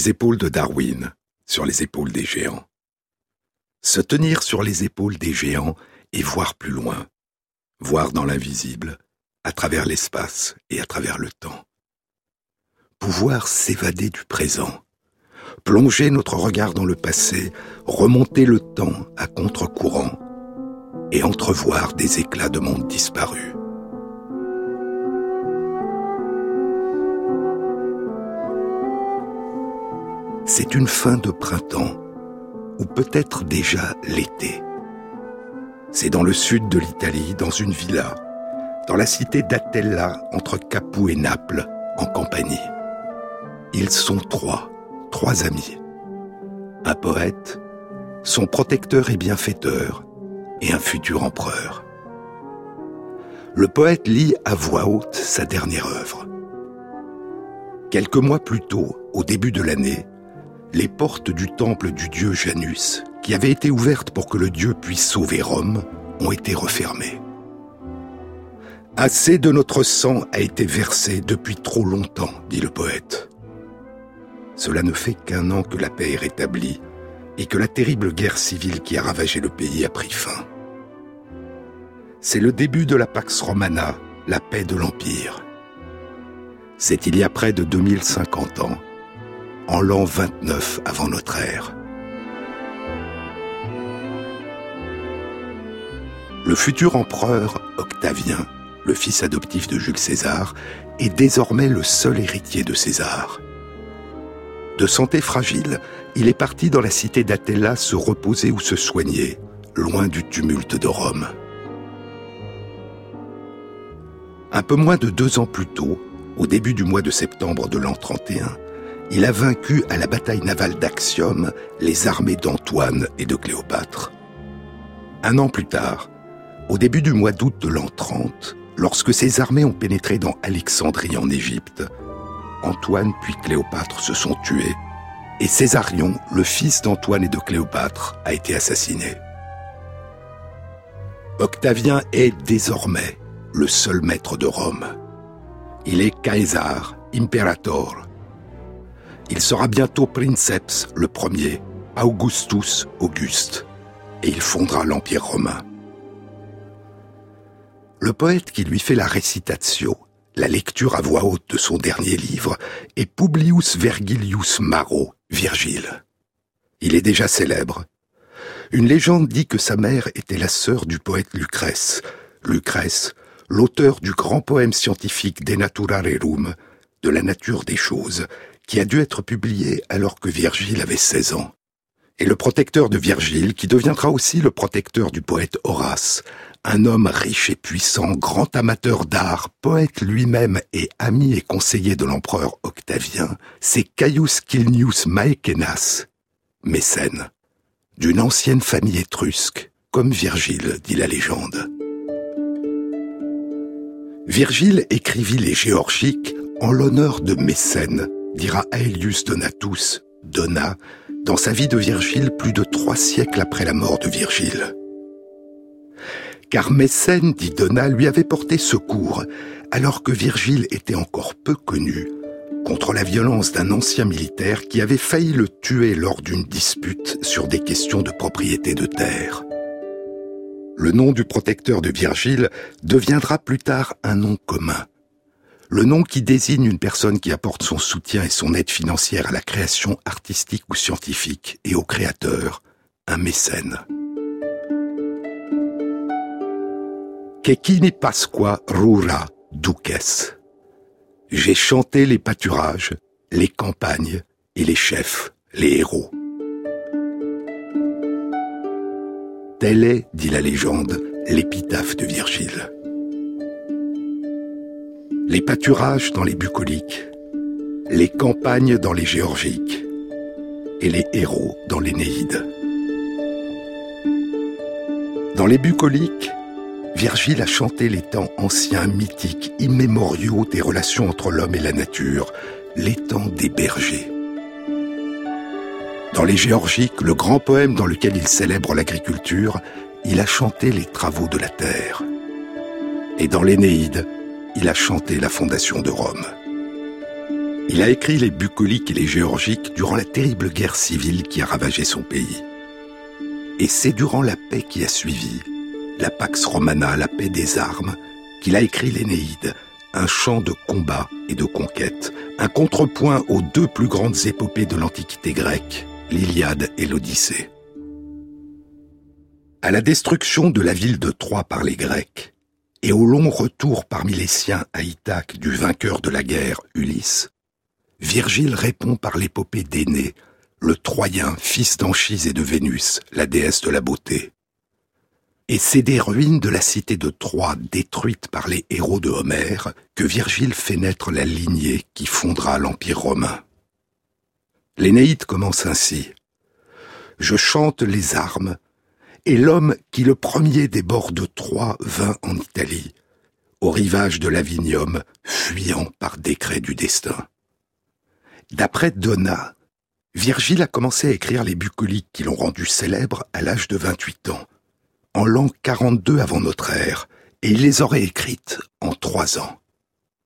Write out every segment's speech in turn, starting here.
les épaules de Darwin, sur les épaules des géants. Se tenir sur les épaules des géants et voir plus loin, voir dans l'invisible, à travers l'espace et à travers le temps. Pouvoir s'évader du présent, plonger notre regard dans le passé, remonter le temps à contre-courant et entrevoir des éclats de monde disparus. C'est une fin de printemps, ou peut-être déjà l'été. C'est dans le sud de l'Italie, dans une villa, dans la cité d'Atella, entre Capoue et Naples, en Campanie. Ils sont trois, trois amis. Un poète, son protecteur et bienfaiteur, et un futur empereur. Le poète lit à voix haute sa dernière œuvre. Quelques mois plus tôt, au début de l'année, les portes du temple du dieu Janus, qui avaient été ouvertes pour que le dieu puisse sauver Rome, ont été refermées. Assez de notre sang a été versé depuis trop longtemps, dit le poète. Cela ne fait qu'un an que la paix est rétablie et que la terrible guerre civile qui a ravagé le pays a pris fin. C'est le début de la Pax Romana, la paix de l'Empire. C'est il y a près de 2050 ans en l'an 29 avant notre ère. Le futur empereur Octavien, le fils adoptif de Jules César, est désormais le seul héritier de César. De santé fragile, il est parti dans la cité d'Atella se reposer ou se soigner, loin du tumulte de Rome. Un peu moins de deux ans plus tôt, au début du mois de septembre de l'an 31, il a vaincu à la bataille navale d'Axiom les armées d'Antoine et de Cléopâtre. Un an plus tard, au début du mois d'août de l'an 30, lorsque ces armées ont pénétré dans Alexandrie en Égypte, Antoine puis Cléopâtre se sont tués et Césarion, le fils d'Antoine et de Cléopâtre, a été assassiné. Octavien est désormais le seul maître de Rome. Il est Caesar, Imperator, il sera bientôt princeps le premier, Augustus Auguste, et il fondera l'Empire romain. Le poète qui lui fait la récitatio, la lecture à voix haute de son dernier livre, est Publius Vergilius Maro, Virgile. Il est déjà célèbre. Une légende dit que sa mère était la sœur du poète Lucrèce. Lucrèce, l'auteur du grand poème scientifique De Natura Rerum, de la nature des choses, qui a dû être publié alors que Virgile avait 16 ans. Et le protecteur de Virgile, qui deviendra aussi le protecteur du poète Horace, un homme riche et puissant, grand amateur d'art, poète lui-même et ami et conseiller de l'empereur Octavien, c'est Caius Kilnius Maecenas, mécène, d'une ancienne famille étrusque, comme Virgile, dit la légende. Virgile écrivit les Géorgiques en l'honneur de Mécène, dira Aelius Donatus, Donna, dans sa vie de Virgile plus de trois siècles après la mort de Virgile. Car Mécène, dit Donna, lui avait porté secours, alors que Virgile était encore peu connu, contre la violence d'un ancien militaire qui avait failli le tuer lors d'une dispute sur des questions de propriété de terre. Le nom du protecteur de Virgile deviendra plus tard un nom commun, le nom qui désigne une personne qui apporte son soutien et son aide financière à la création artistique ou scientifique et au créateur, un mécène. Kekini Pasqua Rura Duques. J'ai chanté les pâturages, les campagnes et les chefs, les héros. Telle est, dit la légende, l'épitaphe de Virgile les pâturages dans les bucoliques, les campagnes dans les géorgiques et les héros dans l'Énéide. Dans les bucoliques, Virgile a chanté les temps anciens, mythiques, immémoriaux des relations entre l'homme et la nature, les temps des bergers. Dans les Géorgiques, le grand poème dans lequel il célèbre l'agriculture, il a chanté les travaux de la terre. Et dans l'Énéide, il a chanté la fondation de Rome. Il a écrit les bucoliques et les géorgiques durant la terrible guerre civile qui a ravagé son pays. Et c'est durant la paix qui a suivi, la Pax Romana, la paix des armes, qu'il a écrit l'Énéide, un chant de combat et de conquête, un contrepoint aux deux plus grandes épopées de l'Antiquité grecque, l'Iliade et l'Odyssée. À la destruction de la ville de Troie par les Grecs, et au long retour parmi les siens à Ithaque du vainqueur de la guerre, Ulysse, Virgile répond par l'épopée d'Énée, le Troyen, fils d'Anchise et de Vénus, la déesse de la beauté. Et c'est des ruines de la cité de Troie détruite par les héros de Homère que Virgile fait naître la lignée qui fondera l'Empire romain. L'Énéide commence ainsi. Je chante les armes, et l'homme qui le premier des bords de Troie vint en Italie, au rivage de l'Avinium, fuyant par décret du destin. D'après Donna, Virgile a commencé à écrire les bucoliques qui l'ont rendu célèbre à l'âge de 28 ans en l'an 42 avant notre ère, et il les aurait écrites en trois ans.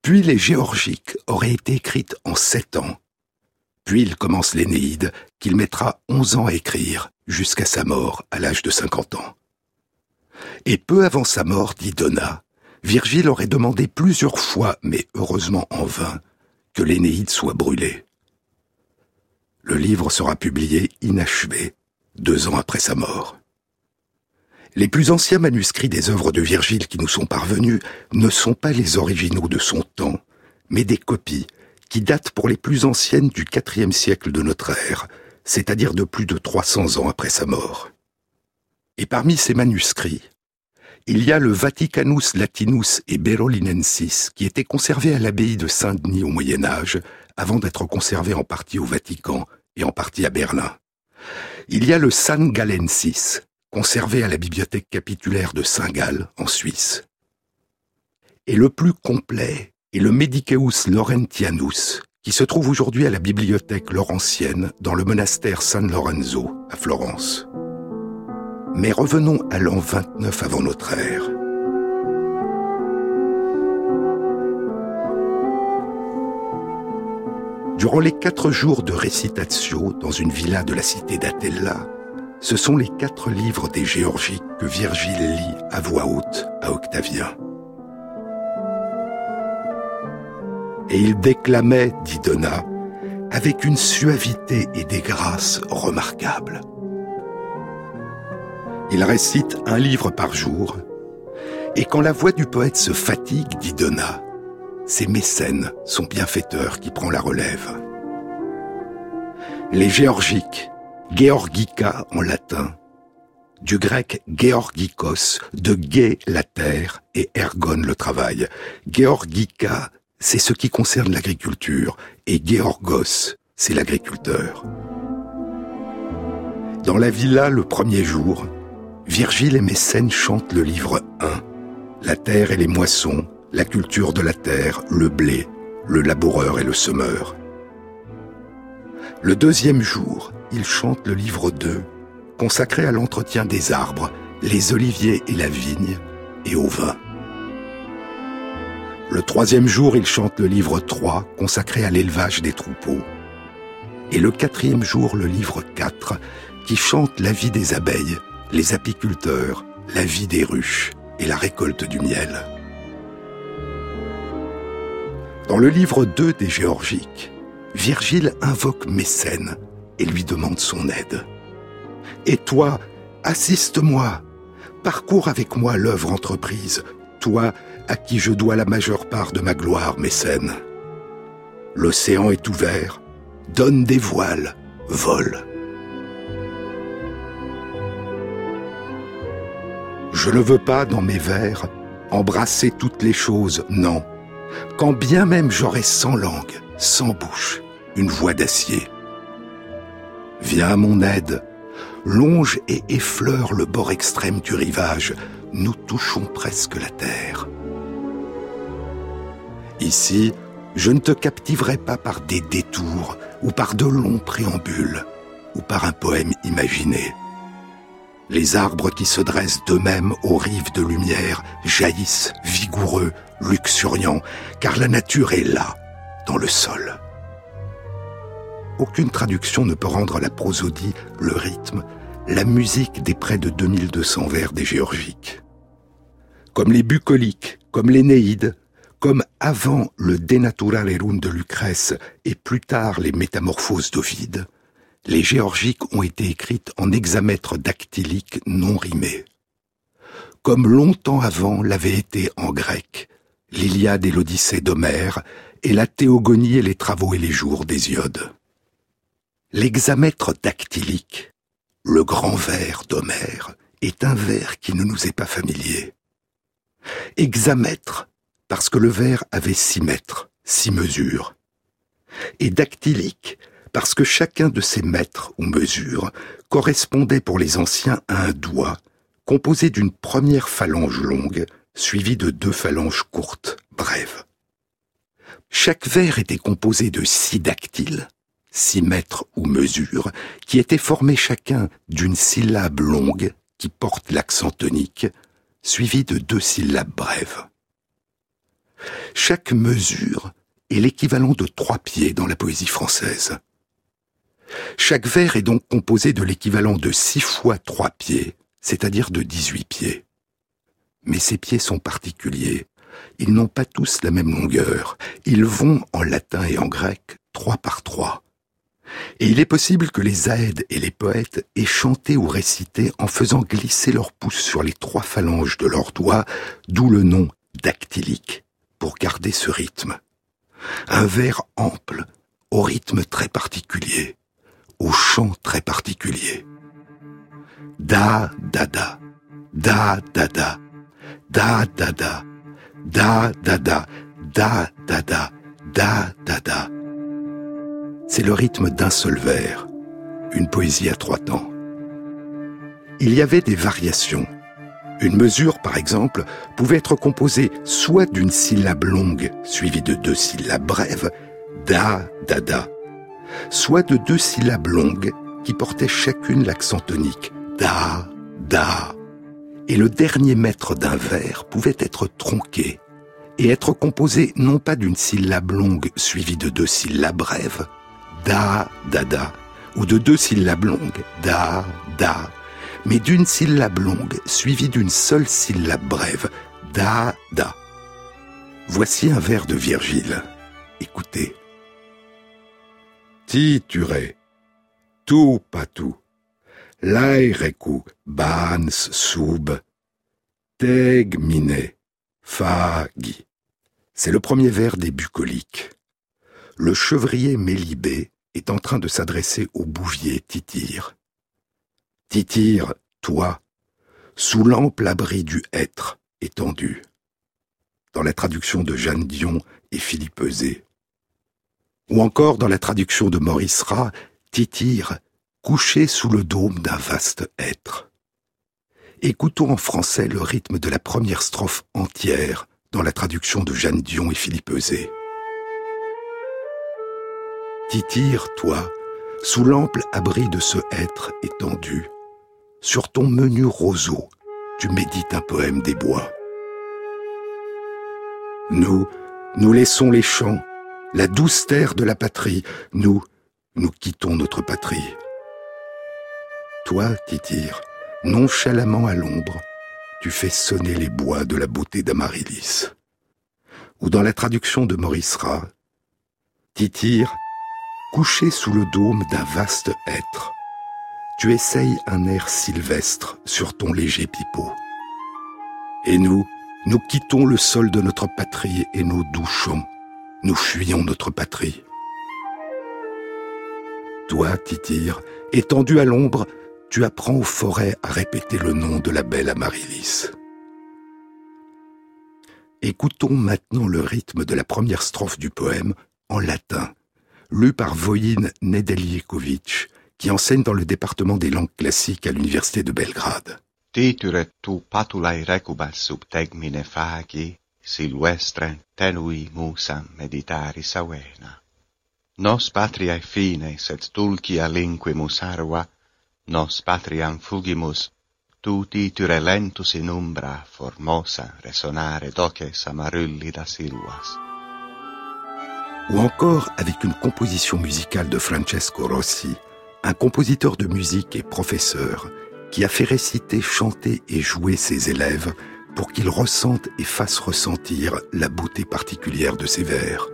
Puis les géorgiques auraient été écrites en sept ans. Puis il commence l'Énéide, qu'il mettra onze ans à écrire, jusqu'à sa mort à l'âge de cinquante ans. Et peu avant sa mort, dit Donna, Virgile aurait demandé plusieurs fois, mais heureusement en vain, que l'Énéide soit brûlée. Le livre sera publié inachevé, deux ans après sa mort. Les plus anciens manuscrits des œuvres de Virgile qui nous sont parvenus ne sont pas les originaux de son temps, mais des copies qui datent pour les plus anciennes du IVe siècle de notre ère, c'est-à-dire de plus de 300 ans après sa mort. Et parmi ces manuscrits, il y a le Vaticanus Latinus et Berolinensis qui étaient conservés à l'abbaye de Saint-Denis au Moyen Âge, avant d'être conservés en partie au Vatican et en partie à Berlin. Il y a le San Galensis, conservé à la bibliothèque capitulaire de Saint-Gall, en Suisse. Et le plus complet est le Mediceus Laurentianus, qui se trouve aujourd'hui à la bibliothèque laurentienne dans le monastère San Lorenzo, à Florence. Mais revenons à l'an 29 avant notre ère. Durant les quatre jours de récitatio dans une villa de la cité d'Atella, ce sont les quatre livres des Géorgiques que Virgile lit à voix haute à Octavien. Et il déclamait, dit Donna, avec une suavité et des grâces remarquables. Il récite un livre par jour, et quand la voix du poète se fatigue, dit Donna, c'est Mécène, son bienfaiteur, qui prend la relève. Les Géorgiques, Georgica en latin, du grec Georgikos, de Gé la terre et Ergon le travail. Georgica, c'est ce qui concerne l'agriculture, et Georgos, c'est l'agriculteur. Dans la villa le premier jour, Virgile et Mécène chantent le livre 1, La terre et les moissons, la culture de la terre, le blé, le laboureur et le semeur. Le deuxième jour, il chante le livre 2, consacré à l'entretien des arbres, les oliviers et la vigne, et au vin. Le troisième jour, il chante le livre 3, consacré à l'élevage des troupeaux. Et le quatrième jour, le livre 4, qui chante la vie des abeilles, les apiculteurs, la vie des ruches et la récolte du miel. Dans le livre 2 des Géorgiques, Virgile invoque Mécène, et lui demande son aide. Et toi, assiste-moi, parcours avec moi l'œuvre entreprise, toi à qui je dois la majeure part de ma gloire, mécène. L'océan est ouvert, donne des voiles, vole. Je ne veux pas, dans mes vers, embrasser toutes les choses, non. Quand bien même j'aurais sans langue, sans bouche, une voix d'acier. Viens à mon aide, longe et effleure le bord extrême du rivage, nous touchons presque la terre. Ici, je ne te captiverai pas par des détours ou par de longs préambules ou par un poème imaginé. Les arbres qui se dressent d'eux-mêmes aux rives de lumière jaillissent vigoureux, luxuriants, car la nature est là, dans le sol. aucune traduction ne peut rendre la prosodie, le rythme, la musique des près de 2200 vers des géorgiques. Comme les bucoliques, comme l'Énéide, comme avant le De Naturalerum de Lucrèce et plus tard les Métamorphoses d'Ovide, les géorgiques ont été écrites en hexamètres dactyliques non rimés. Comme longtemps avant l'avait été en grec, l'Iliade et l'Odyssée d'Homère, et la Théogonie et les travaux et les jours d'Hésiode. L'hexamètre dactylique, le grand vers d'Homère, est un vers qui ne nous est pas familier. Hexamètre, parce que le vers avait six mètres, six mesures. Et dactylique, parce que chacun de ces mètres ou mesures correspondait pour les anciens à un doigt, composé d'une première phalange longue, suivie de deux phalanges courtes, brèves. Chaque vers était composé de six dactyles, six mètres ou mesures, qui étaient formés chacun d'une syllabe longue qui porte l'accent tonique, suivie de deux syllabes brèves. Chaque mesure est l'équivalent de trois pieds dans la poésie française. Chaque vers est donc composé de l'équivalent de six fois trois pieds, c'est-à-dire de dix-huit pieds. Mais ces pieds sont particuliers. Ils n'ont pas tous la même longueur. Ils vont, en latin et en grec, trois par trois. Et il est possible que les aèdes et les poètes aient chanté ou récité en faisant glisser leurs pouces sur les trois phalanges de leurs doigts, d'où le nom dactylique, pour garder ce rythme. Un vers ample, au rythme très particulier au chant très particulier. Da, da, da, da, da, da, da, da, da, da, da, da. C'est le rythme d'un seul vers, une poésie à trois temps. Il y avait des variations. Une mesure, par exemple, pouvait être composée soit d'une syllabe longue suivie de deux syllabes brèves, da, da, soit de deux syllabes longues qui portaient chacune l'accent tonique, da, da. Et le dernier mètre d'un vers pouvait être tronqué et être composé non pas d'une syllabe longue suivie de deux syllabes brèves, da, da, da, ou de deux syllabes longues, da, da, mais d'une syllabe longue suivie d'une seule syllabe brève, da, da. Voici un vers de Virgile. Écoutez. Titure, tu patu, laerecu bans sub, tegmine, fagi. C'est le premier vers des bucoliques. Le chevrier Mélibé est en train de s'adresser au bouvier Tityre. Tityre, toi, sous l'ample abri du être étendu. Dans la traduction de Jeanne Dion et Philippe Eusé ou encore dans la traduction de Maurice Rat, Tityre, couché sous le dôme d'un vaste être. Écoutons en français le rythme de la première strophe entière dans la traduction de Jeanne Dion et Philippe Eusé. Tityre, toi, sous l'ample abri de ce être étendu, sur ton menu roseau, tu médites un poème des bois. Nous, nous laissons les champs, la douce terre de la patrie, nous, nous quittons notre patrie. Toi, Tityre, nonchalamment à l'ombre, tu fais sonner les bois de la beauté d'Amaryllis. Ou dans la traduction de Maurice Rat, Tityre, couché sous le dôme d'un vaste être, tu essayes un air sylvestre sur ton léger pipeau. Et nous, nous quittons le sol de notre patrie et nos doux champs, nous fuyons notre patrie. Toi, Tityre, étendu à l'ombre, tu apprends aux forêts à répéter le nom de la belle Amaryllis. Écoutons maintenant le rythme de la première strophe du poème en latin, lu par Vojin Nedeljkovic, qui enseigne dans le département des langues classiques à l'université de Belgrade. Titure tu patulai recubas sub tegmine fagi, silvestre tenui musam meditari savena. Nos patriae fine, sed dulcia linquimus arva, nos patriam fugimus, tu titure lentus in umbra, formosa resonare doces amarulli da silvas. ou encore avec une composition musicale de Francesco Rossi, un compositeur de musique et professeur qui a fait réciter, chanter et jouer ses élèves pour qu'ils ressentent et fassent ressentir la beauté particulière de ses vers.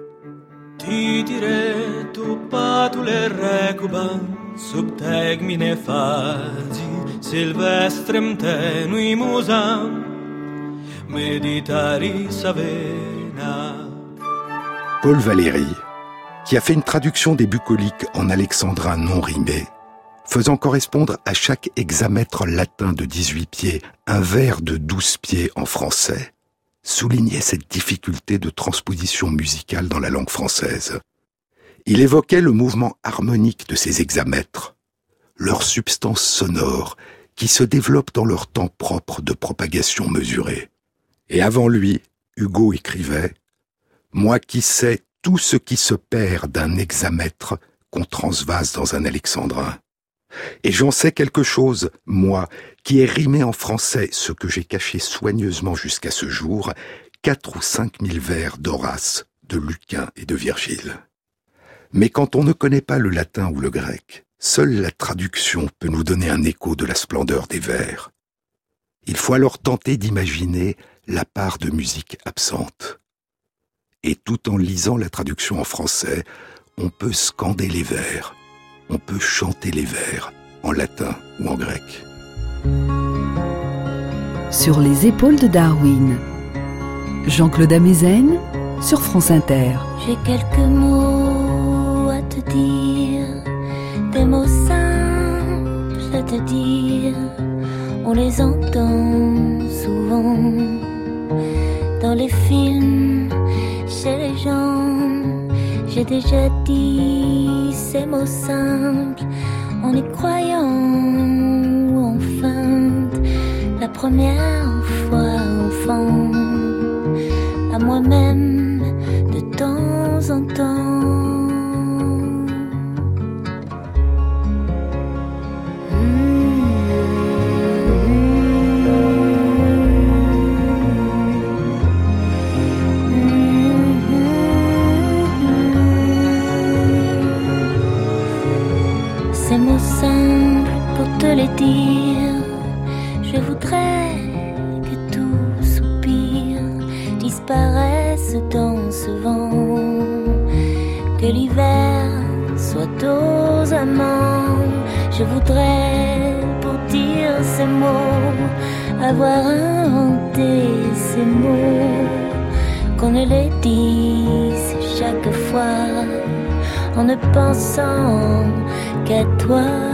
Paul Valéry, qui a fait une traduction des bucoliques en alexandrin non rimé, faisant correspondre à chaque hexamètre latin de 18 pieds un vers de 12 pieds en français, soulignait cette difficulté de transposition musicale dans la langue française. Il évoquait le mouvement harmonique de ces hexamètres, leur substance sonore qui se développe dans leur temps propre de propagation mesurée. Et avant lui, Hugo écrivait moi qui sais tout ce qui se perd d'un hexamètre qu'on transvase dans un alexandrin. Et j'en sais quelque chose, moi, qui ai rimé en français ce que j'ai caché soigneusement jusqu'à ce jour, quatre ou cinq mille vers d'Horace, de Lucain et de Virgile. Mais quand on ne connaît pas le latin ou le grec, seule la traduction peut nous donner un écho de la splendeur des vers. Il faut alors tenter d'imaginer la part de musique absente et tout en lisant la traduction en français, on peut scander les vers, on peut chanter les vers en latin ou en grec. Sur les épaules de Darwin, Jean-Claude Amezen sur France Inter. J'ai quelques mots à te dire, des mots simples à te dire, on les entend souvent dans les films chez les gens. J'ai déjà dit ces mots simples en y croyant ou enfin la première fois enfant à moi-même de temps en temps. Soit aux amants. Je voudrais pour dire ces mots avoir inventé ces mots, qu'on ne les dise chaque fois en ne pensant qu'à toi.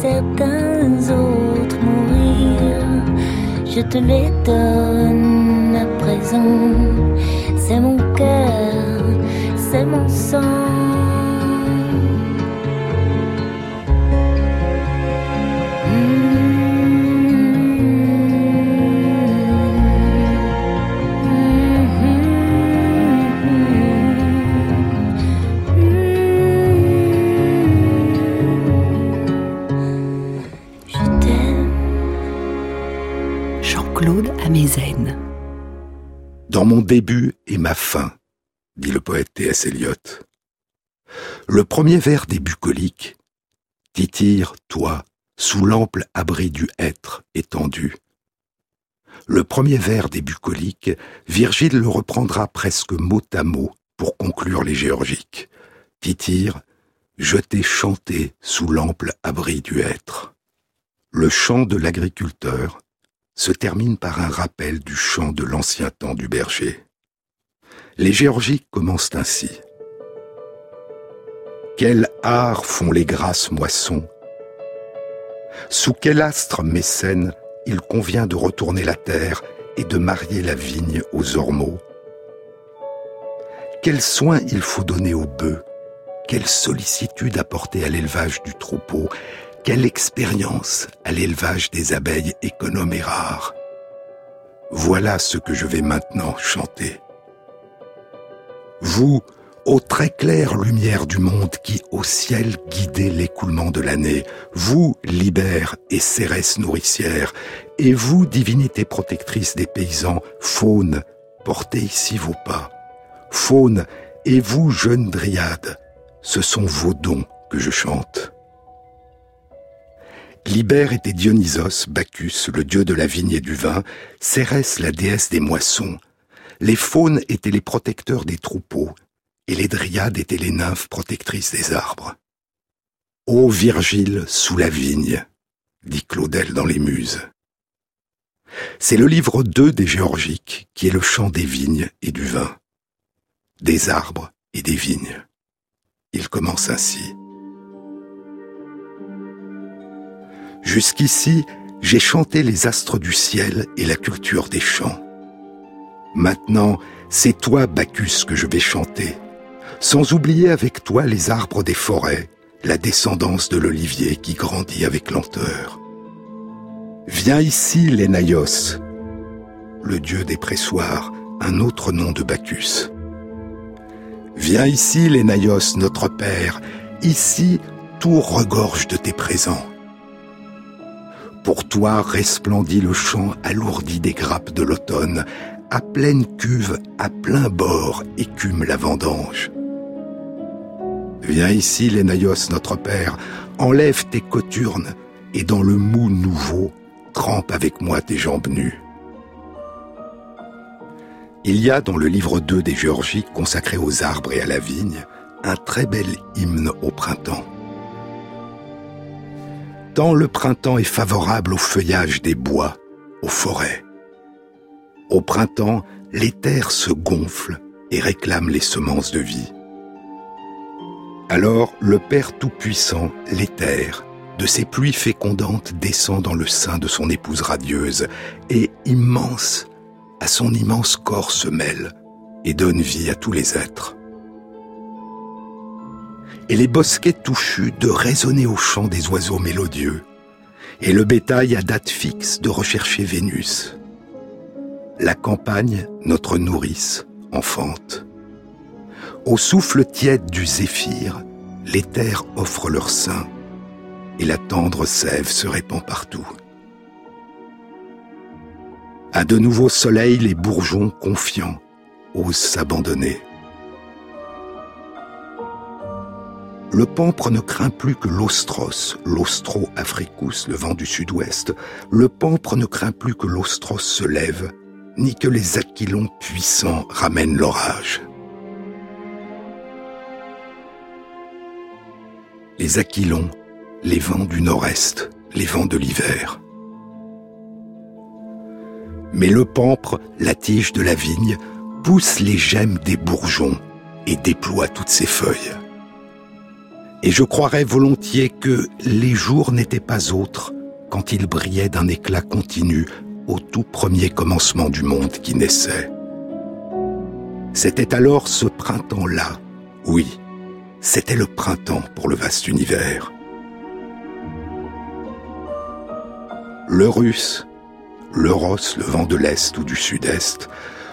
Certains autres mourir. Je te les donne à présent, c'est mon cœur, c'est mon sang. Dans mon début et ma fin, dit le poète T.S. Eliot. Le premier vers des bucoliques, titire, toi, sous l'ample abri du être étendu. Le premier vers des bucoliques, Virgile le reprendra presque mot à mot pour conclure les géorgiques. Titire, je t'ai chanté sous l'ample abri du être. Le chant de l'agriculteur, se termine par un rappel du chant de l'ancien temps du berger. Les géorgiques commencent ainsi. Quel art font les grasses moissons? Sous quel astre mécène il convient de retourner la terre et de marier la vigne aux ormeaux? Quel soin il faut donner aux bœufs? Quelle sollicitude apporter à l'élevage du troupeau? Quelle expérience à l'élevage des abeilles économes et rares Voilà ce que je vais maintenant chanter. Vous, ô très claire lumière du monde qui au ciel guidez l'écoulement de l'année, vous, libère et cérès nourricière, et vous, divinité protectrice des paysans, faune, portez ici vos pas. Faune, et vous, jeune dryade, ce sont vos dons que je chante. Libère était Dionysos, Bacchus, le dieu de la vigne et du vin, Cérès, la déesse des moissons, les faunes étaient les protecteurs des troupeaux, et les dryades étaient les nymphes protectrices des arbres. Ô Virgile sous la vigne, dit Claudel dans les Muses. C'est le livre 2 des Géorgiques qui est le chant des vignes et du vin, des arbres et des vignes. Il commence ainsi. Jusqu'ici, j'ai chanté les astres du ciel et la culture des champs. Maintenant, c'est toi, Bacchus, que je vais chanter, sans oublier avec toi les arbres des forêts, la descendance de l'olivier qui grandit avec lenteur. Viens ici, l'Enaios, le dieu des pressoirs, un autre nom de Bacchus. Viens ici, l'Enaios, notre père, ici tout regorge de tes présents. Pour toi resplendit le champ alourdi des grappes de l'automne, à pleine cuve, à plein bord, écume la vendange. Viens ici, Lénaïos, notre père, enlève tes coturnes, et dans le mou nouveau, trempe avec moi tes jambes nues. Il y a dans le livre 2 des Géorgiques consacré aux arbres et à la vigne, un très bel hymne au printemps. Tant le printemps est favorable au feuillage des bois, aux forêts. Au printemps, les terres se gonflent et réclament les semences de vie. Alors le Père Tout-Puissant, l'éther, de ses pluies fécondantes descend dans le sein de son épouse radieuse, et immense, à son immense corps se mêle, et donne vie à tous les êtres. Et les bosquets touchus de résonner au chant des oiseaux mélodieux, et le bétail à date fixe de rechercher Vénus la campagne, notre nourrice, enfante. Au souffle tiède du zéphyr, les terres offrent leur sein, et la tendre sève se répand partout. À de nouveaux soleils, les bourgeons confiants osent s'abandonner. Le pampre ne craint plus que l'ostros, l'ostro africus, le vent du sud-ouest. Le pampre ne craint plus que l'ostros se lève ni que les aquilons puissants ramènent l'orage. Les aquilons, les vents du nord-est, les vents de l'hiver. Mais le pampre, la tige de la vigne, pousse les gemmes des bourgeons et déploie toutes ses feuilles. Et je croirais volontiers que les jours n'étaient pas autres quand ils brillaient d'un éclat continu au tout premier commencement du monde qui naissait. C'était alors ce printemps-là, oui, c'était le printemps pour le vaste univers. Le russe, l'euros, le vent de l'Est ou du Sud-Est,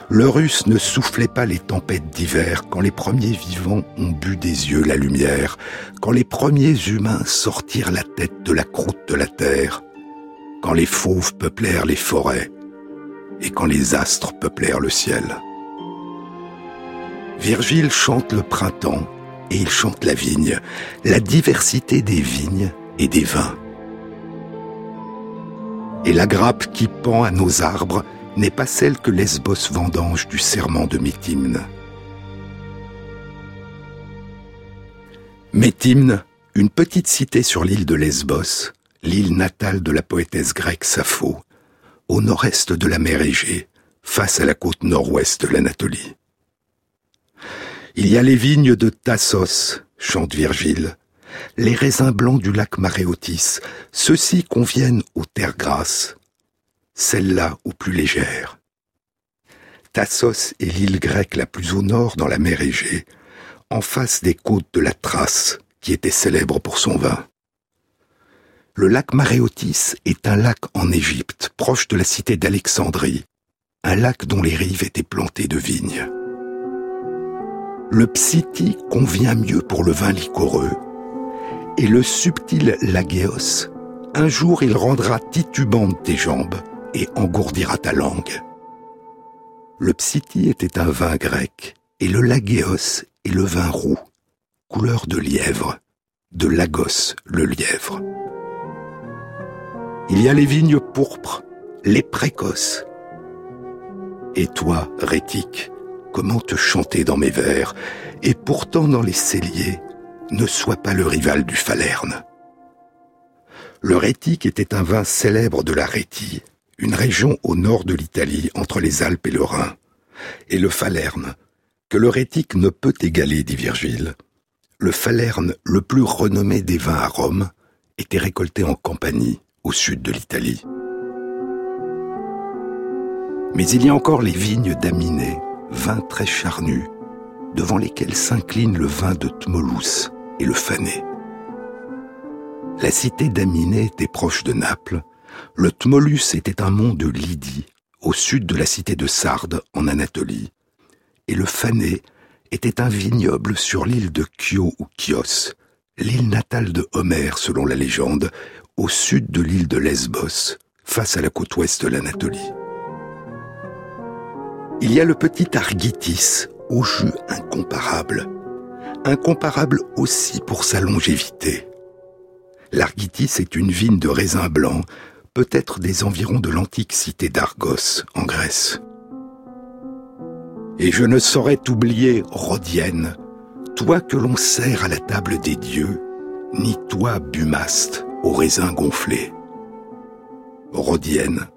le russe ne soufflait pas les tempêtes d'hiver quand les premiers vivants ont bu des yeux la lumière, quand les premiers humains sortirent la tête de la croûte de la terre, quand les fauves peuplèrent les forêts et quand les astres peuplèrent le ciel. Virgile chante le printemps et il chante la vigne, la diversité des vignes et des vins. Et la grappe qui pend à nos arbres n'est pas celle que Lesbos vendange du serment de Métimne. Métimne, une petite cité sur l'île de Lesbos, l'île natale de la poétesse grecque Sappho, au nord-est de la mer Égée, face à la côte nord-ouest de l'Anatolie. Il y a les vignes de Tassos, chante Virgile, les raisins blancs du lac Maréotis, ceux-ci conviennent aux terres grasses, celles-là aux plus légères. Tassos est l'île grecque la plus au nord dans la mer Égée, en face des côtes de la Thrace, qui était célèbre pour son vin. Le lac Maréotis est un lac en Égypte, proche de la cité d'Alexandrie, un lac dont les rives étaient plantées de vignes. Le psiti convient mieux pour le vin liquoreux, et le subtil lagéos, un jour il rendra titubante tes jambes et engourdira ta langue. Le psiti était un vin grec, et le lagéos est le vin roux, couleur de lièvre, de Lagos le lièvre. Il y a les vignes pourpres, les précoces. Et toi, Rétique, comment te chanter dans mes vers, et pourtant dans les celliers, ne sois pas le rival du Falerne. Le Rétique était un vin célèbre de la Rétie, une région au nord de l'Italie entre les Alpes et le Rhin, et le Falerne, que le Rétique ne peut égaler, dit Virgile. Le Falerne, le plus renommé des vins à Rome, était récolté en Campanie, au sud de l'Italie. Mais il y a encore les vignes d'Aminé, vins très charnus, devant lesquels s'incline le vin de Tmolus et le Fané. La cité d'Aminé était proche de Naples, le Tmolus était un mont de Lydie, au sud de la cité de Sardes, en Anatolie, et le Fané était un vignoble sur l'île de Chio ou Chios, l'île natale de Homère selon la légende, au sud de l'île de Lesbos, face à la côte ouest de l'Anatolie. Il y a le petit Argitis, au jus incomparable, incomparable aussi pour sa longévité. L'Argitis est une vigne de raisin blanc, peut-être des environs de l'antique cité d'Argos, en Grèce. Et je ne saurais t'oublier, Rhodienne, toi que l'on sert à la table des dieux, ni toi, Bumaste, au raisin gonflé. Rhodienne,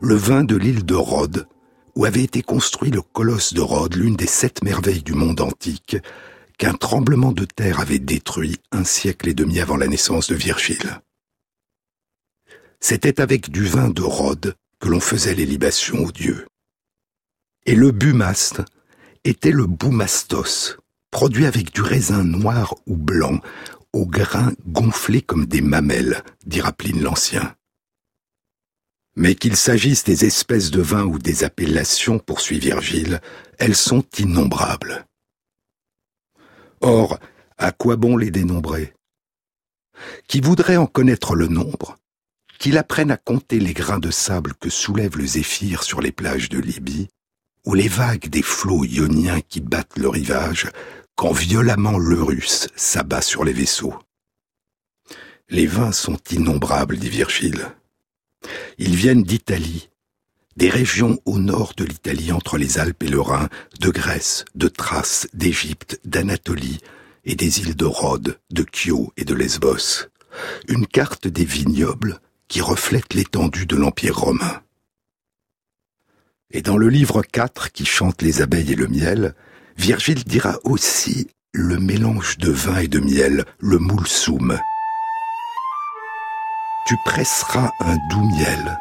le vin de l'île de Rhodes, où avait été construit le colosse de Rhodes, l'une des sept merveilles du monde antique, qu'un tremblement de terre avait détruit un siècle et demi avant la naissance de Virgile. C'était avec du vin de Rhodes que l'on faisait les libations aux dieux. Et le bumaste était le boumastos, produit avec du raisin noir ou blanc, aux grains gonflés comme des mamelles, dira Pline l'Ancien. Mais qu'il s'agisse des espèces de vins ou des appellations, poursuit Virgile, elles sont innombrables. Or, à quoi bon les dénombrer? Qui voudrait en connaître le nombre, qu'il apprenne à compter les grains de sable que soulève le zéphyr sur les plages de Libye, ou les vagues des flots ioniens qui battent le rivage, quand violemment l'Eurus s'abat sur les vaisseaux. Les vins sont innombrables, dit Virgile. Ils viennent d'Italie, des régions au nord de l'Italie entre les Alpes et le Rhin, de Grèce, de Thrace, d'Égypte, d'Anatolie et des îles de Rhodes, de Chio et de Lesbos. Une carte des vignobles qui reflète l'étendue de l'Empire romain. Et dans le livre 4 qui chante les abeilles et le miel, Virgile dira aussi le mélange de vin et de miel, le moulsoum. Tu presseras un doux miel,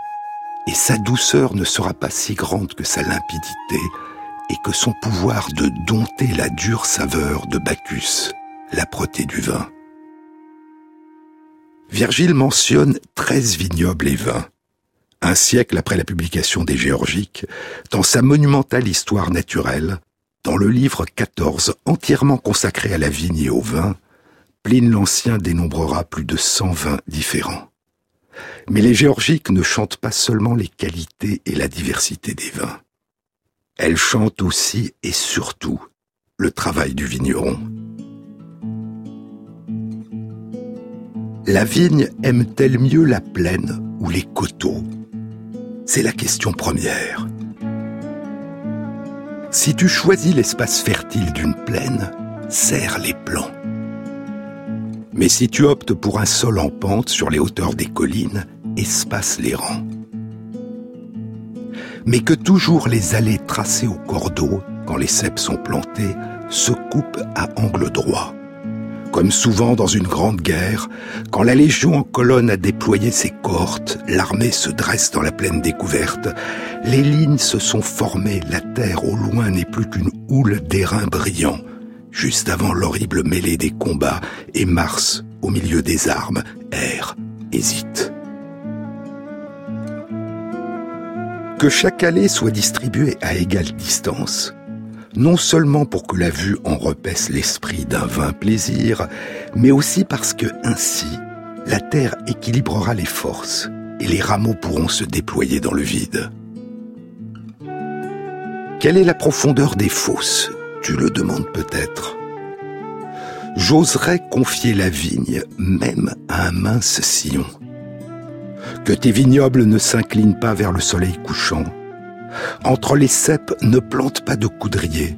et sa douceur ne sera pas si grande que sa limpidité, et que son pouvoir de dompter la dure saveur de Bacchus, l'âpreté du vin. Virgile mentionne treize vignobles et vins un siècle après la publication des Géorgiques, dans sa monumentale histoire naturelle, dans le livre 14 entièrement consacré à la vigne et au vin, Pline l'Ancien dénombrera plus de 100 vins différents. Mais les Géorgiques ne chantent pas seulement les qualités et la diversité des vins. Elles chantent aussi et surtout le travail du vigneron. La vigne aime-t-elle mieux la plaine ou les coteaux? C'est la question première. Si tu choisis l'espace fertile d'une plaine, serre les plants. Mais si tu optes pour un sol en pente sur les hauteurs des collines, espace les rangs. Mais que toujours les allées tracées au cordeau, quand les cèpes sont plantés, se coupent à angle droit Comme souvent dans une grande guerre, quand la Légion en colonne a déployé ses cohortes, l'armée se dresse dans la plaine découverte, les lignes se sont formées, la terre au loin n'est plus qu'une houle d'airain brillants, juste avant l'horrible mêlée des combats, et Mars, au milieu des armes, erre, hésite. Que chaque allée soit distribuée à égale distance, non seulement pour que la vue en repaisse l'esprit d'un vain plaisir, mais aussi parce que ainsi, la terre équilibrera les forces et les rameaux pourront se déployer dans le vide. Quelle est la profondeur des fosses? Tu le demandes peut-être. J'oserais confier la vigne même à un mince sillon. Que tes vignobles ne s'inclinent pas vers le soleil couchant, entre les cèpes, ne plante pas de coudrier,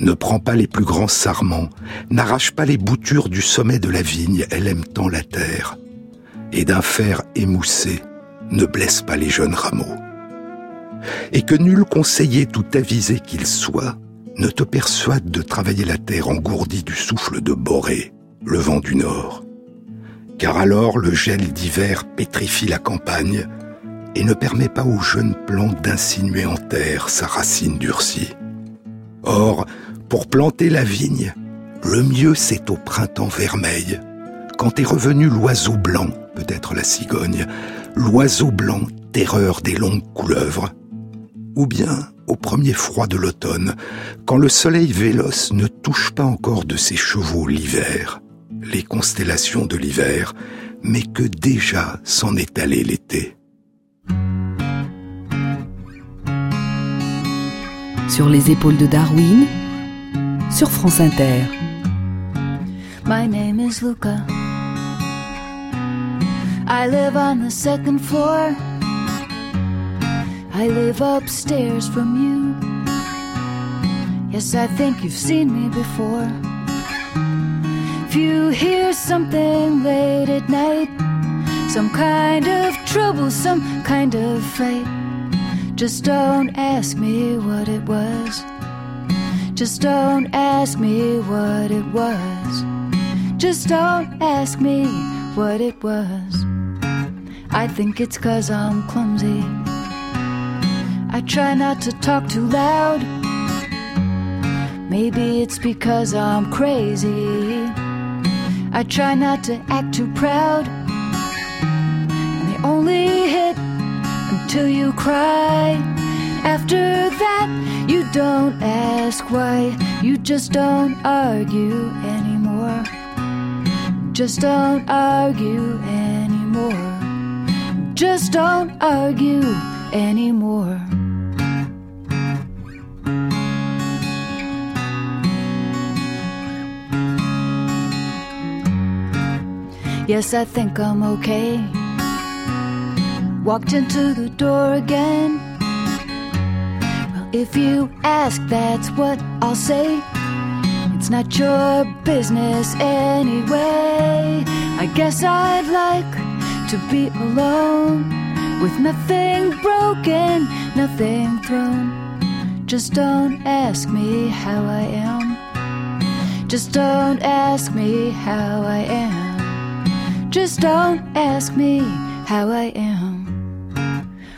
ne prends pas les plus grands sarments, n'arrache pas les boutures du sommet de la vigne, elle aime tant la terre. Et d'un fer émoussé, ne blesse pas les jeunes rameaux. Et que nul conseiller tout avisé qu'il soit ne te persuade de travailler la terre engourdie du souffle de Borée, le vent du nord. Car alors le gel d'hiver pétrifie la campagne, et ne permet pas au jeune plant d'insinuer en terre sa racine durcie. Or, pour planter la vigne, le mieux c'est au printemps vermeil, quand est revenu l'oiseau blanc, peut-être la cigogne, l'oiseau blanc, terreur des longues couleuvres, ou bien au premier froid de l'automne, quand le soleil véloce ne touche pas encore de ses chevaux l'hiver, les constellations de l'hiver, mais que déjà s'en est allé l'été. Sur les épaules de Darwin, sur France Inter. My name is Luca. I live on the second floor. I live upstairs from you. Yes, I think you've seen me before. If you hear something late at night, some kind of trouble, some kind of fight. Just don't ask me what it was. Just don't ask me what it was. Just don't ask me what it was. I think it's cause I'm clumsy. I try not to talk too loud. Maybe it's because I'm crazy. I try not to act too proud. And they only hit till you cry. After that, you don't ask why. You just don't argue anymore. Just don't argue anymore. Just don't argue anymore. Yes, I think I'm okay walked into the door again. Well, if you ask, that's what I'll say. It's not your business anyway. I guess I'd like to be alone with nothing broken, nothing thrown. Just don't ask me how I am. Just don't ask me how I am. Just don't ask me how I am.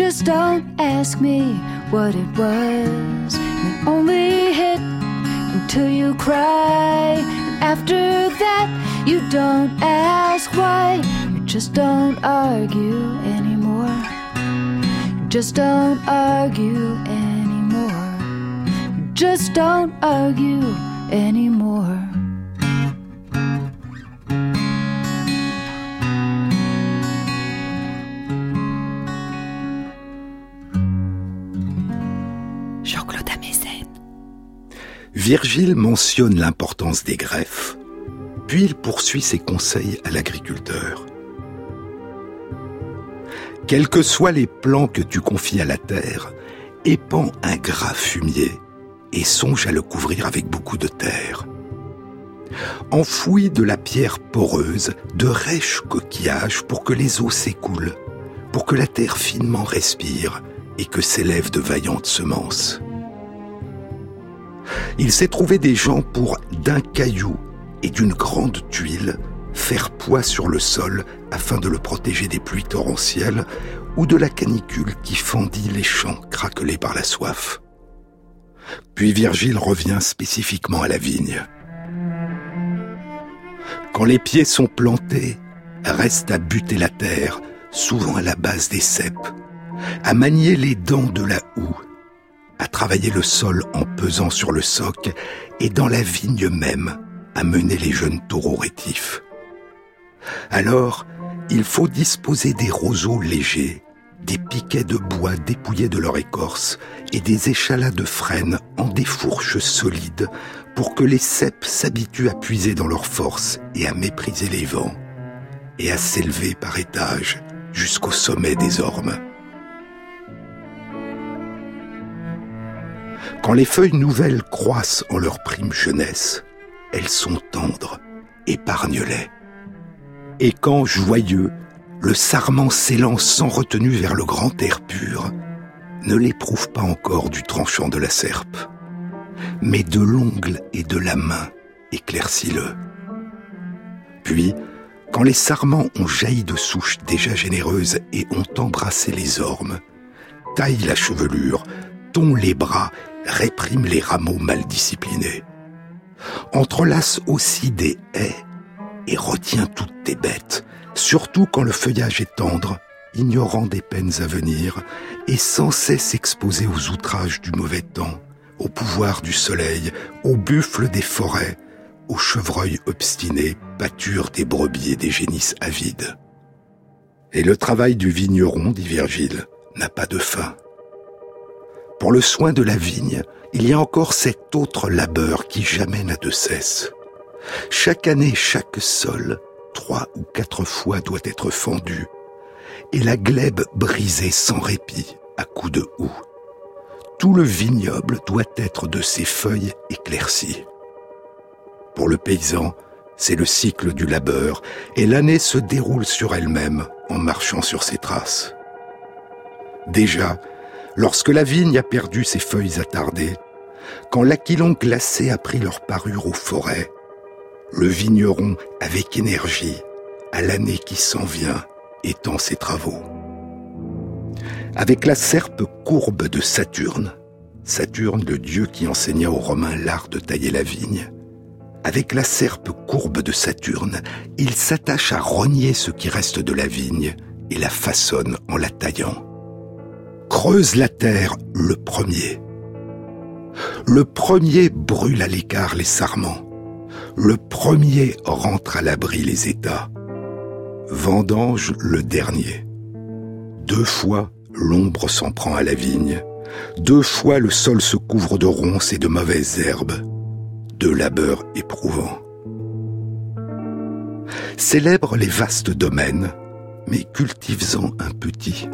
Just don't ask me what it was. It only hit until you cry. And after that, you don't ask why. You just don't argue anymore. You just don't argue anymore. You just don't argue anymore. Virgile mentionne l'importance des greffes. Puis il poursuit ses conseils à l'agriculteur. Quels que soient les plans que tu confies à la terre, épand un gras fumier et songe à le couvrir avec beaucoup de terre. Enfouis de la pierre poreuse de rêches coquillages pour que les eaux s'écoulent, pour que la terre finement respire et que s'élèvent de vaillantes semences. Il s'est trouvé des gens pour d'un caillou et d'une grande tuile faire poids sur le sol afin de le protéger des pluies torrentielles ou de la canicule qui fendit les champs craquelés par la soif. Puis Virgile revient spécifiquement à la vigne. Quand les pieds sont plantés, reste à buter la terre, souvent à la base des cèpes, à manier les dents de la houe, à travailler le sol en pesant sur le soc et dans la vigne même, à mener les jeunes taureaux rétifs. Alors, il faut disposer des roseaux légers, des piquets de bois dépouillés de leur écorce et des échalas de frêne en des fourches solides pour que les cèpes s'habituent à puiser dans leur force et à mépriser les vents et à s'élever par étages jusqu'au sommet des ormes. Quand les feuilles nouvelles croissent en leur prime jeunesse, elles sont tendres, épargne-les. Et quand, joyeux, le sarment s'élance sans retenue vers le grand air pur, ne l'éprouve pas encore du tranchant de la serpe, mais de l'ongle et de la main éclaircis-le. Puis, quand les sarments ont jailli de souches déjà généreuses et ont embrassé les ormes, taille la chevelure, tond les bras, réprime les rameaux mal disciplinés. Entrelace aussi des haies et retiens toutes tes bêtes, surtout quand le feuillage est tendre, ignorant des peines à venir, et sans cesse exposé aux outrages du mauvais temps, au pouvoir du soleil, aux buffles des forêts, aux chevreuils obstinés, pâture des brebis et des génisses avides. Et le travail du vigneron, dit Virgile, n'a pas de fin. Pour le soin de la vigne, il y a encore cet autre labeur qui jamais n'a de cesse. Chaque année, chaque sol, trois ou quatre fois doit être fendu, et la glèbe brisée sans répit à coups de houx. Tout le vignoble doit être de ses feuilles éclaircies. Pour le paysan, c'est le cycle du labeur, et l'année se déroule sur elle-même en marchant sur ses traces. Déjà, lorsque la vigne a perdu ses feuilles attardées, quand l'aquilon glacé a pris leur parure aux forêts, le vigneron, avec énergie, à l'année qui s'en vient, étend ses travaux. Avec la serpe courbe de Saturne, Saturne le dieu qui enseigna aux Romains l'art de tailler la vigne, avec la serpe courbe de Saturne, il s'attache à rogner ce qui reste de la vigne et la façonne en la taillant. Creuse la terre le premier. Le premier brûle à l'écart les sarments le premier rentre à l'abri les États. Vendange le dernier. Deux fois, l'ombre s'en prend à la vigne. Deux fois, le sol se couvre de ronces et de mauvaises herbes. Deux labeurs éprouvants. Célèbre les vastes domaines, mais cultives-en un petit.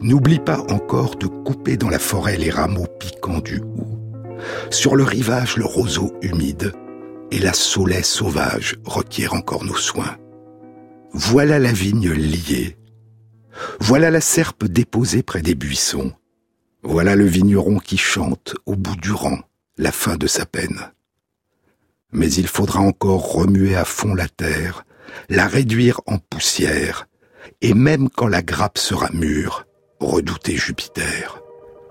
N'oublie pas encore de couper dans la forêt les rameaux piquants du hou. Sur le rivage, le roseau humide, et la soleil sauvage requiert encore nos soins. Voilà la vigne liée. Voilà la serpe déposée près des buissons. Voilà le vigneron qui chante au bout du rang la fin de sa peine. Mais il faudra encore remuer à fond la terre, la réduire en poussière, et même quand la grappe sera mûre, redouter Jupiter,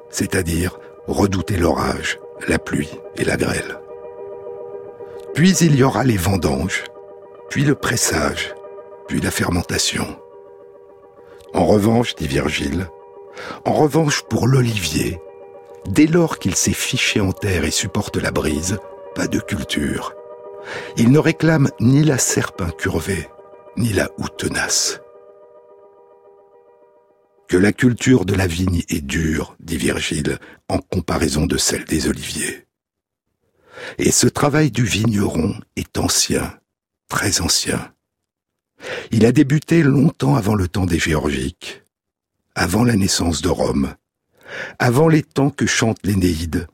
c'est-à-dire redouter l'orage, la pluie et la grêle. Puis il y aura les vendanges, puis le pressage, puis la fermentation. En revanche, dit Virgile, en revanche pour l'olivier, dès lors qu'il s'est fiché en terre et supporte la brise, pas de culture. Il ne réclame ni la serpe incurvée, ni la houe tenace. Que la culture de la vigne est dure, dit Virgile, en comparaison de celle des oliviers. Et ce travail du vigneron est ancien très ancien. Il a débuté longtemps avant le temps des Géorgiques, avant la naissance de Rome, avant les temps que chante l'Énéide,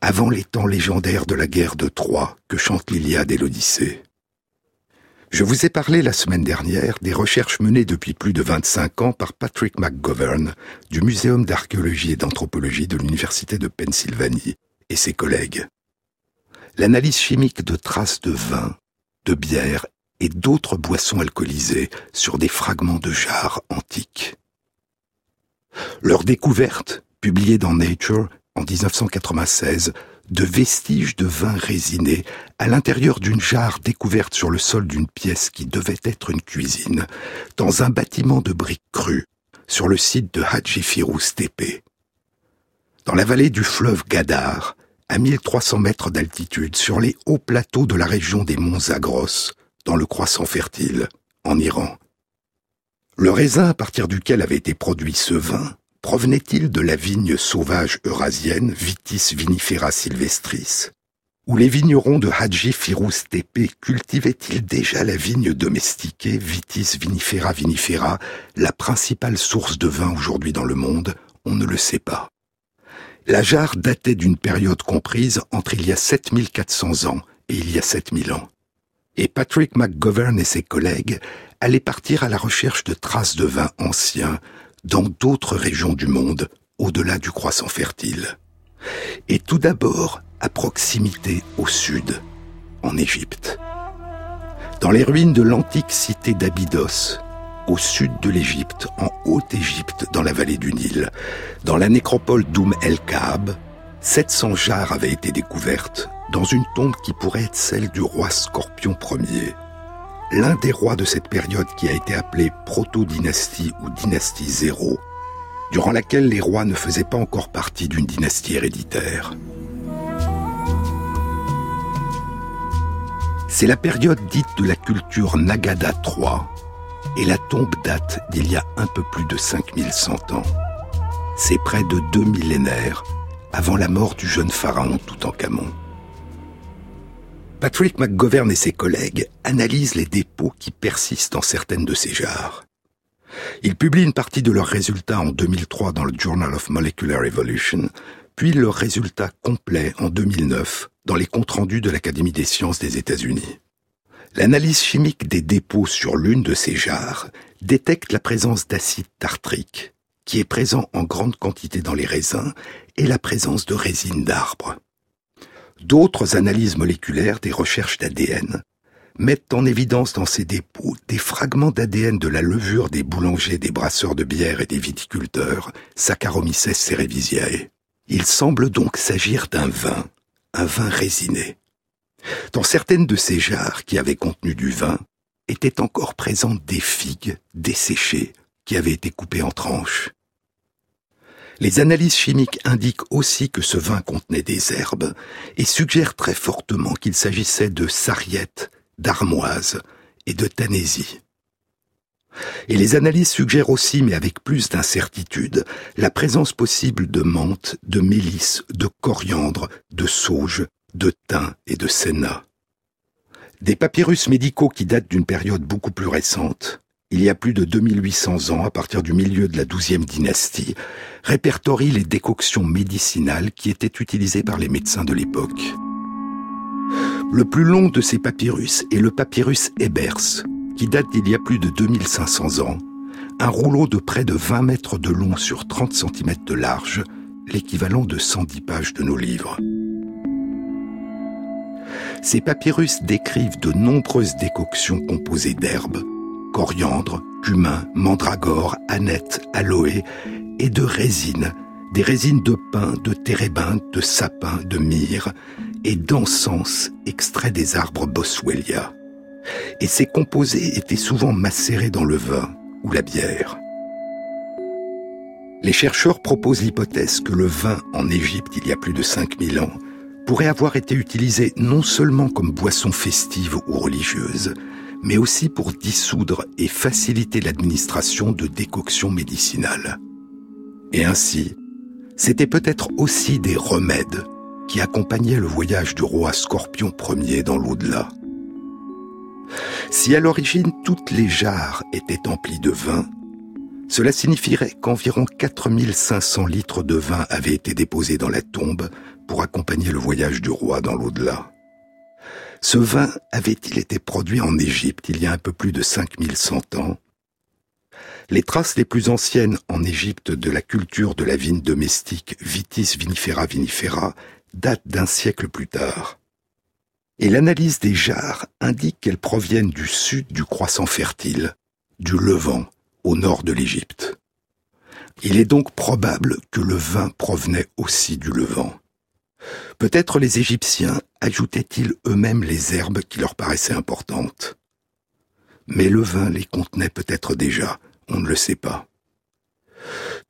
avant les temps légendaires de la guerre de Troie que chante l'Iliade et l'Odyssée. Je vous ai parlé la semaine dernière des recherches menées depuis plus de 25 ans par Patrick McGovern du Muséum d'archéologie et d'anthropologie de l'Université de Pennsylvanie et ses collègues. L'analyse chimique de traces de vin, de bière et d'autres boissons alcoolisées sur des fragments de jarres antiques. Leur découverte, publiée dans Nature en 1996, de vestiges de vin résiné à l'intérieur d'une jarre découverte sur le sol d'une pièce qui devait être une cuisine, dans un bâtiment de briques crues, sur le site de Hadji Firouz Tepe. Dans la vallée du fleuve Gadar, à 1300 mètres d'altitude, sur les hauts plateaux de la région des monts Zagros, dans le croissant fertile, en Iran. Le raisin à partir duquel avait été produit ce vin provenait-il de la vigne sauvage eurasienne Vitis vinifera sylvestris Ou les vignerons de Hadji Firouz Tepe cultivaient-ils déjà la vigne domestiquée Vitis vinifera vinifera, la principale source de vin aujourd'hui dans le monde? On ne le sait pas. La jarre datait d'une période comprise entre il y a 7400 ans et il y a 7000 ans. Et Patrick McGovern et ses collègues allaient partir à la recherche de traces de vin anciens dans d'autres régions du monde, au-delà du croissant fertile. Et tout d'abord, à proximité au sud, en Égypte. Dans les ruines de l'antique cité d'Abydos, au sud de l'Égypte, en Haute-Égypte, dans la vallée du Nil, dans la nécropole d'Oum el-Kaab, 700 jarres avaient été découvertes dans une tombe qui pourrait être celle du roi Scorpion Ier, l'un des rois de cette période qui a été appelée proto-dynastie ou dynastie zéro, durant laquelle les rois ne faisaient pas encore partie d'une dynastie héréditaire. C'est la période dite de la culture Nagada III, et la tombe date d'il y a un peu plus de 5100 ans. C'est près de deux millénaires avant la mort du jeune pharaon Toutankhamon. Patrick McGovern et ses collègues analysent les dépôts qui persistent dans certaines de ces jarres. Ils publient une partie de leurs résultats en 2003 dans le Journal of Molecular Evolution, puis leurs résultats complets en 2009 dans les comptes rendus de l'Académie des sciences des États-Unis. L'analyse chimique des dépôts sur l'une de ces jarres détecte la présence d'acide tartrique, qui est présent en grande quantité dans les raisins, et la présence de résine d'arbre. D'autres analyses moléculaires des recherches d'ADN mettent en évidence dans ces dépôts des fragments d'ADN de la levure des boulangers, des brasseurs de bière et des viticulteurs, Saccharomyces cerevisiae. Il semble donc s'agir d'un vin, un vin résiné. Dans certaines de ces jarres qui avaient contenu du vin, étaient encore présentes des figues desséchées qui avaient été coupées en tranches. Les analyses chimiques indiquent aussi que ce vin contenait des herbes et suggèrent très fortement qu'il s'agissait de sarriette, d'armoise et de tanésie. Et les analyses suggèrent aussi, mais avec plus d'incertitude, la présence possible de menthe, de mélisse, de coriandre, de sauge, de thym et de sénat. Des papyrus médicaux qui datent d'une période beaucoup plus récente, il y a plus de 2800 ans, à partir du milieu de la douzième dynastie, répertorie les décoctions médicinales qui étaient utilisées par les médecins de l'époque. Le plus long de ces papyrus est le papyrus Ebers, qui date d'il y a plus de 2500 ans, un rouleau de près de 20 mètres de long sur 30 cm de large, l'équivalent de 110 pages de nos livres. Ces papyrus décrivent de nombreuses décoctions composées d'herbes, coriandre, cumin, mandragore, aneth, aloe et de résines, des résines de pin, de térébinthe, de sapin, de myrrhe et d'encens extraits des arbres Boswellia. Et ces composés étaient souvent macérés dans le vin ou la bière. Les chercheurs proposent l'hypothèse que le vin en Égypte il y a plus de 5000 ans pourrait avoir été utilisé non seulement comme boisson festive ou religieuse, mais aussi pour dissoudre et faciliter l'administration de décoctions médicinales. Et ainsi, c'était peut-être aussi des remèdes qui accompagnaient le voyage du roi Scorpion Ier dans l'au-delà. Si à l'origine toutes les jarres étaient emplies de vin, cela signifierait qu'environ 4500 litres de vin avaient été déposés dans la tombe pour accompagner le voyage du roi dans l'au-delà. Ce vin avait-il été produit en Égypte il y a un peu plus de 5100 ans? Les traces les plus anciennes en Égypte de la culture de la vigne domestique Vitis vinifera vinifera datent d'un siècle plus tard. Et l'analyse des jarres indique qu'elles proviennent du sud du croissant fertile, du Levant, au nord de l'Égypte. Il est donc probable que le vin provenait aussi du Levant. Peut-être les Égyptiens ajoutaient-ils eux-mêmes les herbes qui leur paraissaient importantes. Mais le vin les contenait peut-être déjà, on ne le sait pas.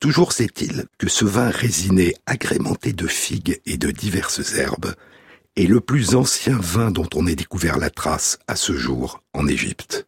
Toujours est-il que ce vin résiné agrémenté de figues et de diverses herbes est le plus ancien vin dont on ait découvert la trace à ce jour en Égypte.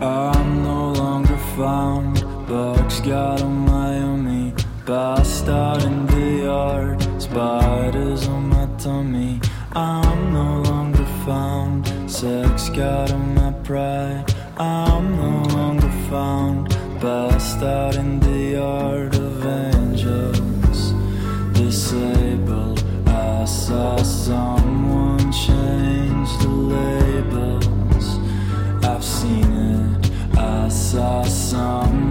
I'm no longer found. Bugs got on my me. Passed out in the yard. Spiders on my tummy. I'm no longer found. Sex got on my pride. I'm no longer found. Passed out in the yard of angels. Disabled. I saw someone change the labels. I've seen. I saw someone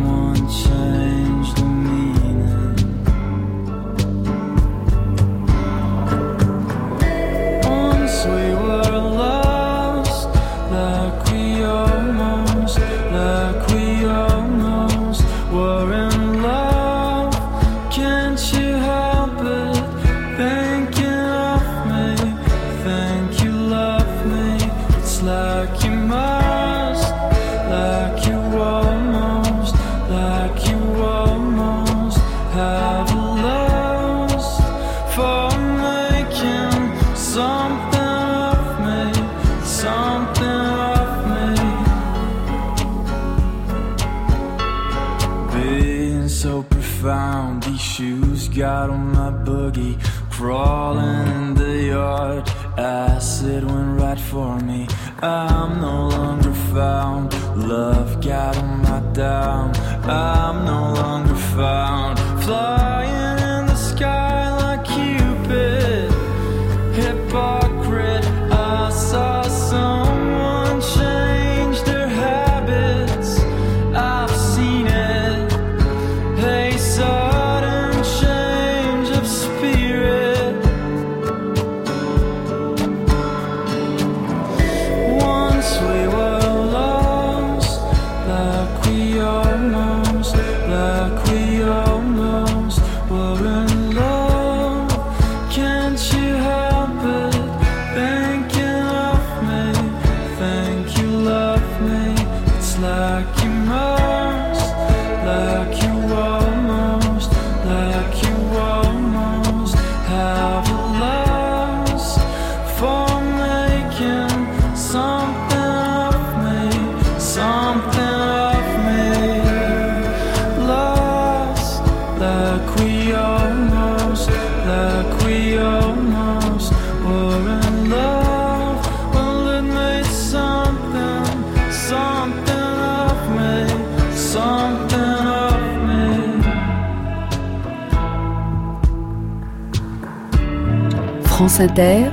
France Inter,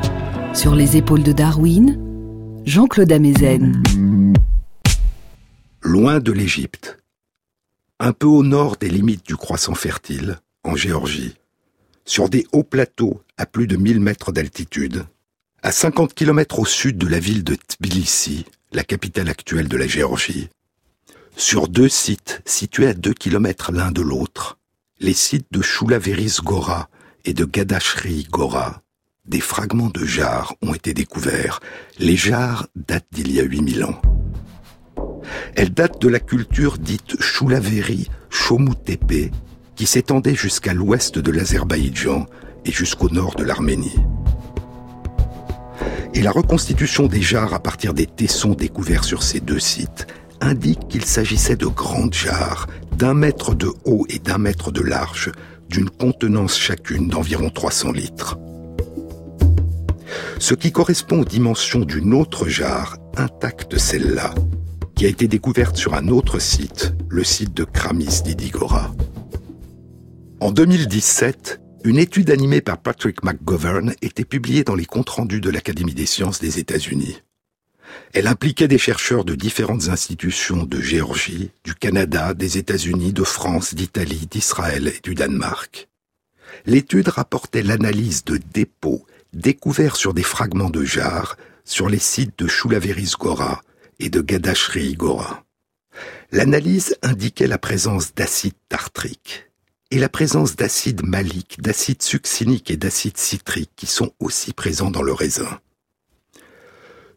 sur les épaules de Darwin, Jean-Claude Amezen. loin de l'Égypte, un peu au nord des limites du croissant fertile, en Géorgie, sur des hauts plateaux à plus de 1000 mètres d'altitude, à 50 kilomètres au sud de la ville de Tbilissi, la capitale actuelle de la Géorgie, sur deux sites situés à 2 kilomètres l'un de l'autre, les sites de Choulaveris Gora et de Gadashri Gora, des fragments de jarres ont été découverts. Les jarres datent d'il y a 8000 ans. Elles datent de la culture dite Choulaveri Chomutepe, qui s'étendait jusqu'à l'ouest de l'Azerbaïdjan et jusqu'au nord de l'Arménie. Et la reconstitution des jarres à partir des tessons découverts sur ces deux sites indique qu'il s'agissait de grandes jarres d'un mètre de haut et d'un mètre de large, d'une contenance chacune d'environ 300 litres. Ce qui correspond aux dimensions d'une autre jarre, intacte celle-là, qui a été découverte sur un autre site, le site de Kramis d'Idigora. En 2017, une étude animée par Patrick McGovern était publiée dans les comptes rendus de l'Académie des sciences des États-Unis. Elle impliquait des chercheurs de différentes institutions de Géorgie, du Canada, des États-Unis, de France, d'Italie, d'Israël et du Danemark. L'étude rapportait l'analyse de dépôts découverts sur des fragments de jarres sur les sites de Choulaveris Gora et de Gadashri Gora. L'analyse indiquait la présence d'acide tartrique et la présence d'acide malique, d'acide succinique et d'acide citrique qui sont aussi présents dans le raisin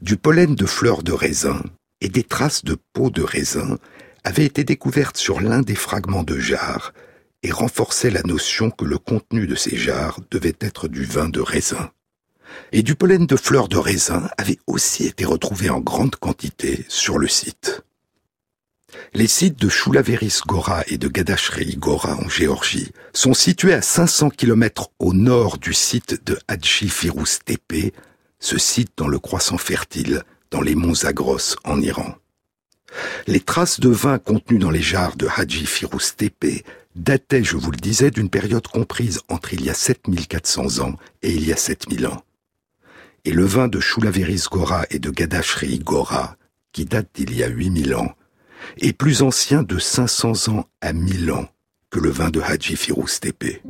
du pollen de fleurs de raisin et des traces de peau de raisin avaient été découvertes sur l'un des fragments de jarre et renforçaient la notion que le contenu de ces jarres devait être du vin de raisin. Et du pollen de fleurs de raisin avait aussi été retrouvé en grande quantité sur le site. Les sites de Choulaveris Gora et de Gadashri Gora en Géorgie sont situés à 500 km au nord du site de Hadji Firuz Tepe, ce site dans le croissant fertile, dans les monts Zagros en Iran. Les traces de vin contenues dans les jarres de Haji Firuz Tepe dataient, je vous le disais, d'une période comprise entre il y a 7400 ans et il y a 7000 ans. Et le vin de Choulaveris Gora et de Gadashri Gora, qui date d'il y a 8000 ans, est plus ancien de 500 ans à 1000 ans que le vin de Haji Firuz Tepe.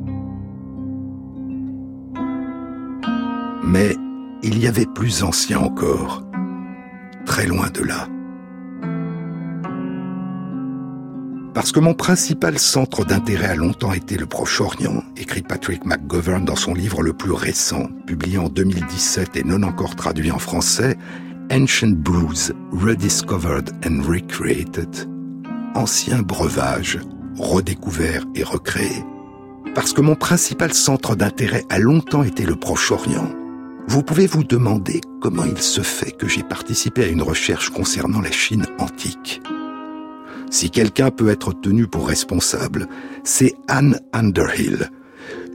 Mais il y avait plus ancien encore, très loin de là. Parce que mon principal centre d'intérêt a longtemps été le Proche-Orient, écrit Patrick McGovern dans son livre le plus récent, publié en 2017 et non encore traduit en français, Ancient Brews, Rediscovered and Recreated, ancien breuvage, redécouvert et recréé. Parce que mon principal centre d'intérêt a longtemps été le Proche-Orient, vous pouvez vous demander comment il se fait que j'ai participé à une recherche concernant la Chine antique. Si quelqu'un peut être tenu pour responsable, c'est Anne Underhill,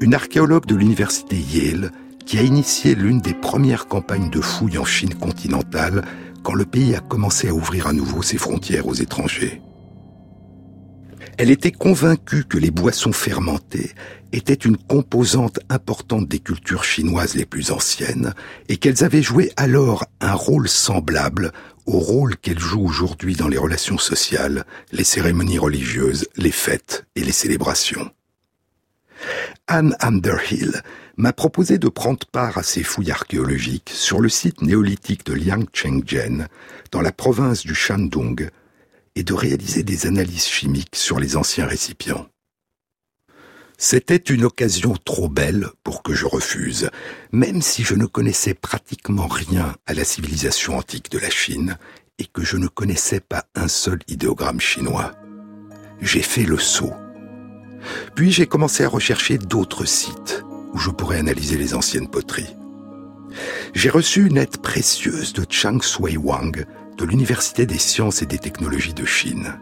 une archéologue de l'université Yale qui a initié l'une des premières campagnes de fouilles en Chine continentale quand le pays a commencé à ouvrir à nouveau ses frontières aux étrangers. Elle était convaincue que les boissons fermentées étaient une composante importante des cultures chinoises les plus anciennes et qu'elles avaient joué alors un rôle semblable au rôle qu'elles jouent aujourd'hui dans les relations sociales, les cérémonies religieuses, les fêtes et les célébrations. Anne Underhill m'a proposé de prendre part à ces fouilles archéologiques sur le site néolithique de Liangchengjian, dans la province du Shandong, et de réaliser des analyses chimiques sur les anciens récipients. C'était une occasion trop belle pour que je refuse, même si je ne connaissais pratiquement rien à la civilisation antique de la Chine et que je ne connaissais pas un seul idéogramme chinois. J'ai fait le saut. Puis j'ai commencé à rechercher d'autres sites où je pourrais analyser les anciennes poteries. J'ai reçu une aide précieuse de Chang Sui Wang, de l'Université des sciences et des technologies de Chine.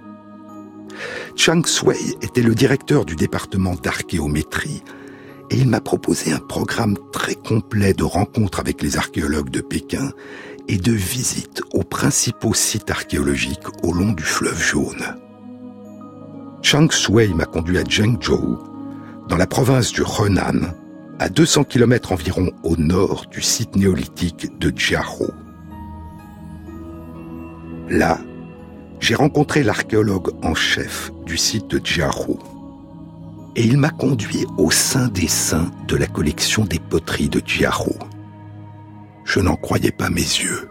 Chang Sui était le directeur du département d'archéométrie et il m'a proposé un programme très complet de rencontres avec les archéologues de Pékin et de visites aux principaux sites archéologiques au long du fleuve jaune. Chang Sui m'a conduit à Zhengzhou, dans la province du Henan, à 200 km environ au nord du site néolithique de Jiahou. Là, j'ai rencontré l'archéologue en chef du site de Djarou. Et il m'a conduit au sein des saints de la collection des poteries de Djarou. Je n'en croyais pas mes yeux.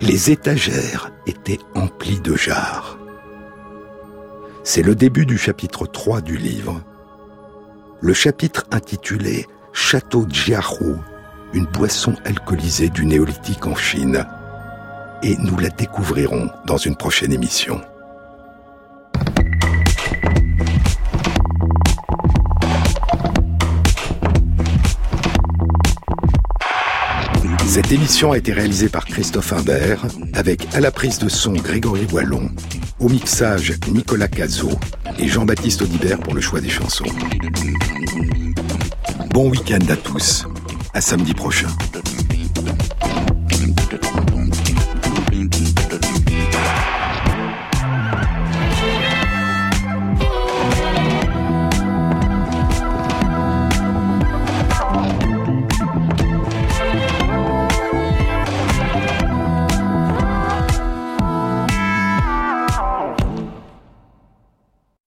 Les étagères étaient emplies de jarres. C'est le début du chapitre 3 du livre. Le chapitre intitulé Château Djarou, une boisson alcoolisée du néolithique en Chine, et nous la découvrirons dans une prochaine émission. Cette émission a été réalisée par Christophe Imbert, avec à la prise de son Grégory Wallon Au mixage, Nicolas Cazot et Jean-Baptiste Audibert pour le choix des chansons. Bon week-end à tous. À samedi prochain.